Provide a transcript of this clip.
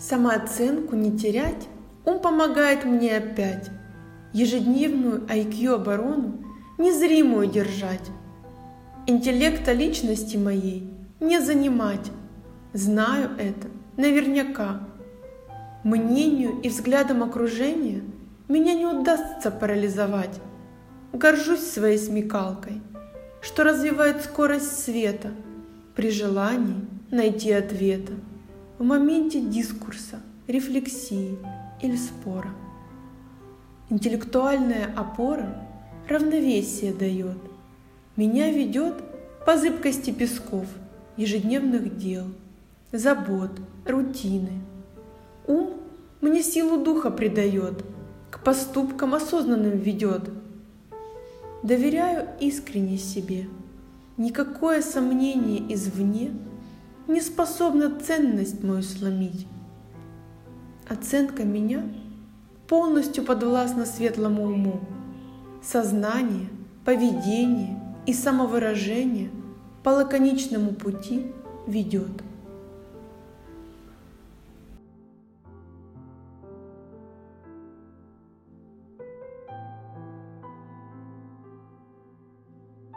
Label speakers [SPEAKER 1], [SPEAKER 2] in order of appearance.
[SPEAKER 1] Самооценку не терять, ум помогает мне опять. Ежедневную IQ-оборону незримую держать. Интеллекта личности моей не занимать. Знаю это наверняка. Мнению и взглядам окружения меня не удастся парализовать. Горжусь своей смекалкой, что развивает скорость света при желании найти ответа в моменте дискурса, рефлексии или спора. Интеллектуальная опора равновесие дает, меня ведет по зыбкости песков ежедневных дел, забот, рутины. Ум мне силу духа придает, к поступкам осознанным ведет. Доверяю искренне себе. Никакое сомнение извне не способно ценность мою сломить. Оценка меня полностью подвластна светлому уму. Сознание, поведение и самовыражение по лаконичному пути ведет.